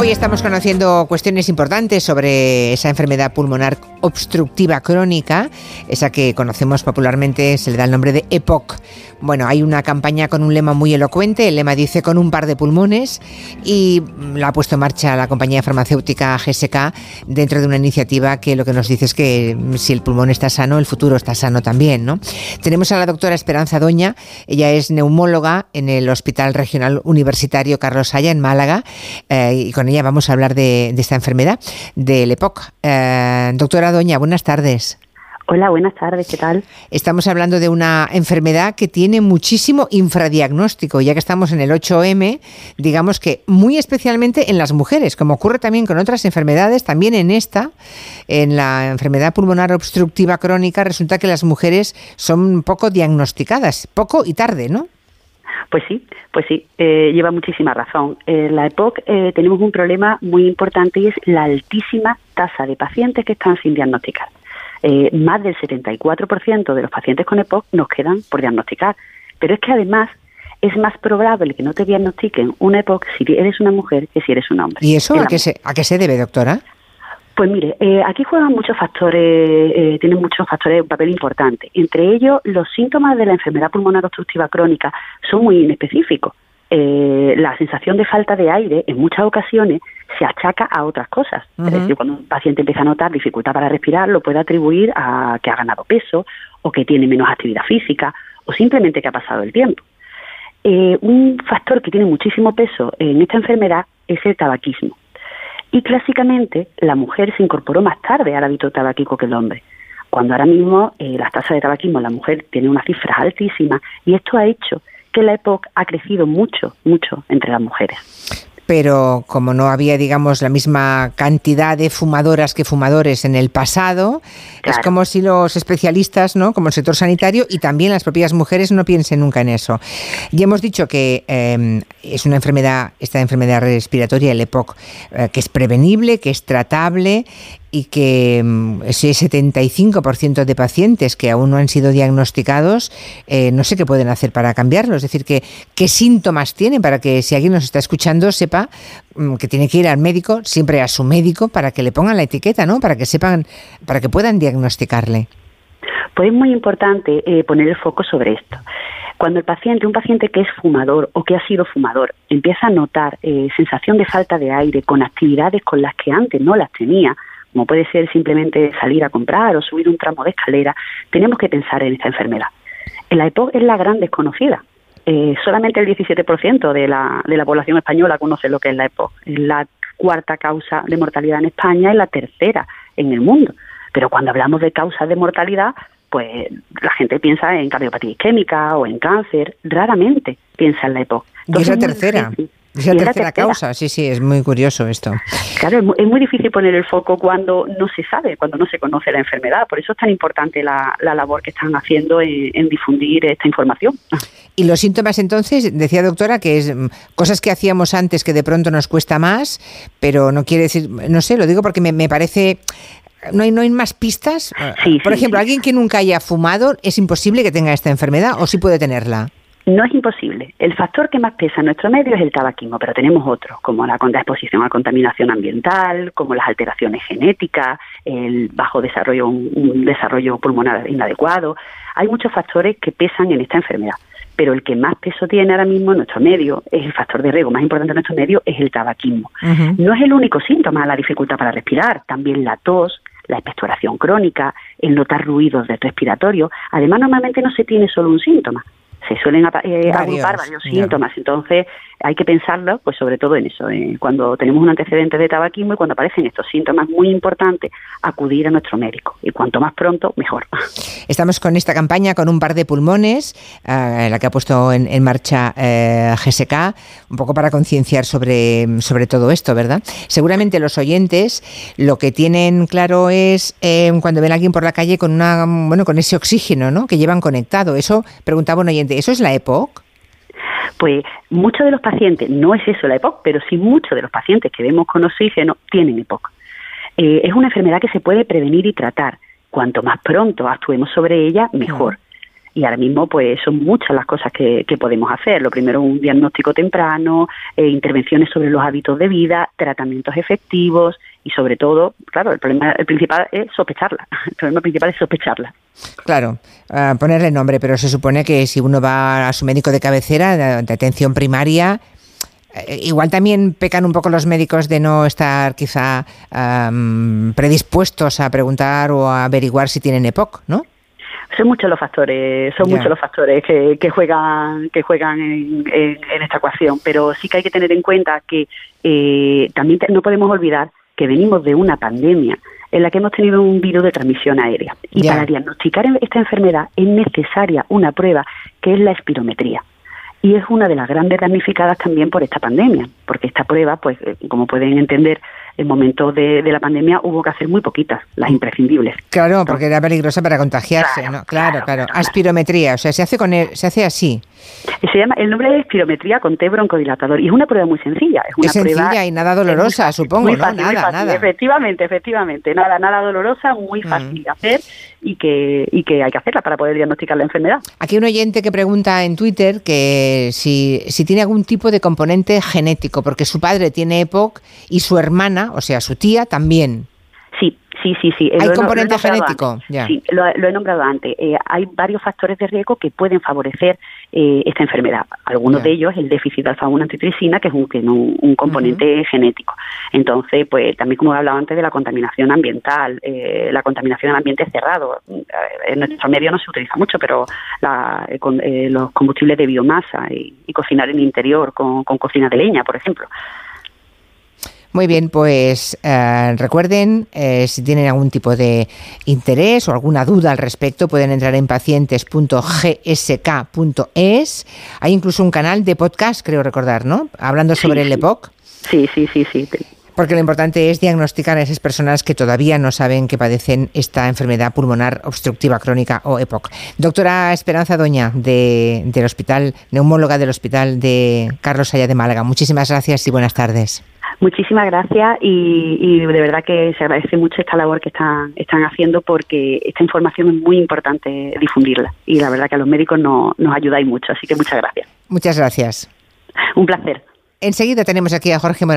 Hoy estamos conociendo cuestiones importantes sobre esa enfermedad pulmonar obstructiva crónica, esa que conocemos popularmente, se le da el nombre de EPOC. Bueno, hay una campaña con un lema muy elocuente, el lema dice con un par de pulmones y la ha puesto en marcha la compañía farmacéutica GSK dentro de una iniciativa que lo que nos dice es que si el pulmón está sano, el futuro está sano también, ¿no? Tenemos a la doctora Esperanza Doña, ella es neumóloga en el Hospital Regional Universitario Carlos Haya en Málaga eh, y con ella vamos a hablar de, esta enfermedad, del EPOC. Eh, doctora Doña, buenas tardes. Hola, buenas tardes, ¿qué tal? Estamos hablando de una enfermedad que tiene muchísimo infradiagnóstico, ya que estamos en el 8M, digamos que muy especialmente en las mujeres, como ocurre también con otras enfermedades, también en esta, en la enfermedad pulmonar obstructiva crónica, resulta que las mujeres son poco diagnosticadas, poco y tarde, ¿no? Pues sí, pues sí, eh, lleva muchísima razón. En la EPOC eh, tenemos un problema muy importante y es la altísima tasa de pacientes que están sin diagnosticar. Eh, más del 74% de los pacientes con EPOC nos quedan por diagnosticar. Pero es que además es más probable que no te diagnostiquen una EPOC si eres una mujer que si eres un hombre. ¿Y eso a qué, se, a qué se debe, doctora? Pues mire, eh, aquí juegan muchos factores, eh, tienen muchos factores un papel importante. Entre ellos, los síntomas de la enfermedad pulmonar obstructiva crónica son muy inespecíficos. Eh, la sensación de falta de aire en muchas ocasiones se achaca a otras cosas. Es decir, cuando un paciente empieza a notar dificultad para respirar, lo puede atribuir a que ha ganado peso o que tiene menos actividad física o simplemente que ha pasado el tiempo. un factor que tiene muchísimo peso en esta enfermedad es el tabaquismo. Y clásicamente la mujer se incorporó más tarde al hábito tabaquico que el hombre, cuando ahora mismo eh, las tasas de tabaquismo en la mujer tienen unas cifras altísimas y esto ha hecho que la EPOC ha crecido mucho, mucho entre las mujeres pero como no había, digamos, la misma cantidad de fumadoras que fumadores en el pasado, es como si los especialistas, ¿no? Como el sector sanitario y también las propias mujeres no piensen nunca en eso. Ya hemos dicho que em, es una enfermedad, esta enfermedad respiratoria, el EPOC, eh, que es prevenible, que es tratable y que mm, ese 75% de pacientes que aún no han sido diagnosticados, eh, no sé qué pueden hacer para cambiarlo. Es decir, que, qué síntomas tienen para que si alguien nos está escuchando sepa mm, que tiene que ir al médico, siempre a su médico, para que le pongan la etiqueta, ¿no? Para que sepan, para que puedan diagnosticarle. Pues es muy importante eh, poner el foco sobre esto. Cuando el paciente, un paciente que es fumador o que ha sido fumador, empieza a notar eh, sensación de falta de aire con actividades con las que antes no las tenía, como puede ser simplemente salir a comprar o subir un tramo de escalera, tenemos que pensar en esta enfermedad. La EPOC es la gran desconocida. Eh, solamente el 17% de la, de la población española conoce lo que es la EPOC. Es la cuarta causa de mortalidad en España y la tercera en el mundo. Pero cuando hablamos de causas de mortalidad, pues la gente piensa en cardiopatía isquémica o en cáncer, raramente piensa en la EPOC. y es la tercera. Es la tercera, causa, sí, sí, es muy curioso esto. Claro, es muy, difícil poner el foco cuando no se sabe, cuando no se conoce la enfermedad. Por eso es tan importante la, labor que están haciendo en, difundir esta información. Y los síntomas entonces, decía doctora, que es mm, cosas que hacíamos antes que de pronto nos cuesta más, pero no quiere decir, no sé, lo digo porque me, parece ¿No hay, ¿No hay más pistas? Por ejemplo, alguien que nunca haya fumado, ¿es imposible que tenga esta enfermedad o sí puede tenerla? No es imposible. El factor que más pesa en nuestro medio es el tabaquismo, pero tenemos otros, como la exposición a contaminación ambiental, como las alteraciones genéticas, el bajo desarrollo, un desarrollo pulmonar inadecuado. Hay muchos factores que pesan en esta enfermedad, pero el que más peso tiene ahora mismo en nuestro medio es el factor de riesgo más importante en nuestro medio es el tabaquismo. No es el único síntoma la dificultad para respirar, también la tos, la expectoración crónica, el notar ruidos de respiratorio. Además, normalmente no se tiene solo un síntoma, se suelen eh, agrupar varios síntomas. Entonces, hay que pensarlo, pues sobre todo en eso, eh, cuando tenemos un antecedente de tabaquismo y cuando aparecen estos síntomas muy importantes, acudir a nuestro médico. Y cuanto más pronto, mejor. Estamos con esta campaña con un par de pulmones, eh, la que ha puesto en, marcha eh, GSK, un poco para concienciar sobre, sobre todo esto, ¿verdad? Seguramente los oyentes lo que tienen claro es cuando ven a alguien por la calle con una bueno con ese oxígeno ¿no? que llevan conectado. Eso, preguntaba un oyente, ¿eso es la EPOC? Pues muchos de los pacientes, no es eso la EPOC, pero sí muchos de los pacientes que vemos con oxígeno tienen EPOC. Eh, es una enfermedad que se puede prevenir y tratar. Cuanto más pronto actuemos sobre ella, mejor. y ahora mismo pues son muchas las cosas que, podemos hacer. Lo primero un diagnóstico temprano, eh, intervenciones sobre los hábitos de vida, tratamientos efectivos y sobre todo, claro, el problema el principal es sospecharla. El problema principal es sospecharla. Claro, ponerle nombre, pero se supone que si uno va a su médico de cabecera de, atención primaria, eh, Igual también pecan un poco los médicos de no estar quizá predispuestos a preguntar o a averiguar si tienen EPOC, ¿no? son muchos los factores, son muchos los factores que, que juegan, que juegan en, esta ecuación, pero sí que hay que tener en cuenta que eh, también no podemos olvidar que venimos de una pandemia en la que hemos tenido un virus de transmisión aérea. Y para diagnosticar esta enfermedad es necesaria una prueba que es la espirometría. Y es una de las grandes damnificadas también por esta pandemia, porque esta prueba, pues eh, como pueden entender, en momentos de, la pandemia hubo que hacer muy poquitas, las imprescindibles. Claro, porque era peligrosa para contagiarse, claro, ¿no? Claro, claro. Aspirometría, o sea, se hace con el, se hace así. Se llama, el nombre es espirometría con T broncodilatador y es una prueba muy sencilla. Es una sencilla y nada dolorosa, supongo, ¿no? nada, nada. Efectivamente, efectivamente, nada, nada dolorosa, muy mm. fácil de hacer y que, y que hay que hacerla para poder diagnosticar la enfermedad. Aquí un oyente que pregunta en Twitter que si, si tiene algún tipo de componente genético, porque su padre tiene EPOC y su hermana, o sea, su tía también. Sí, sí, sí, sí. ¿Hay componente genético? Sí, lo, he nombrado antes. Eh, hay varios factores de riesgo que pueden favorecer eh, esta enfermedad. Algunos de ellos el déficit de alfa-1 antitricina, que es un, un, componente genético. Entonces, pues también como he hablado antes de la contaminación ambiental, eh, la contaminación en ambiente cerrado. En nuestro medio no se utiliza mucho, pero los combustibles de biomasa y, cocinar en el interior con cocina de leña, por ejemplo. Muy bien, pues eh, recuerden, eh, si tienen algún tipo de interés o alguna duda al respecto, pueden entrar en pacientes.gsk.es. Hay incluso un canal de podcast, creo recordar, ¿no? Hablando sobre el EPOC. Sí, sí, sí, sí. Porque lo importante es diagnosticar a esas personas que todavía no saben que padecen esta enfermedad pulmonar obstructiva crónica o EPOC. Doctora Esperanza Doña, de, del Hospital, neumóloga del Hospital de Carlos Allá de Málaga. Muchísimas gracias y buenas tardes. Muchísimas gracias y, de verdad que se agradece mucho esta labor que están, están haciendo porque esta información es muy importante difundirla y la verdad que a los médicos no, nos ayudáis mucho, así que muchas gracias. Muchas gracias. Un placer. Enseguida tenemos aquí a Jorge Morales.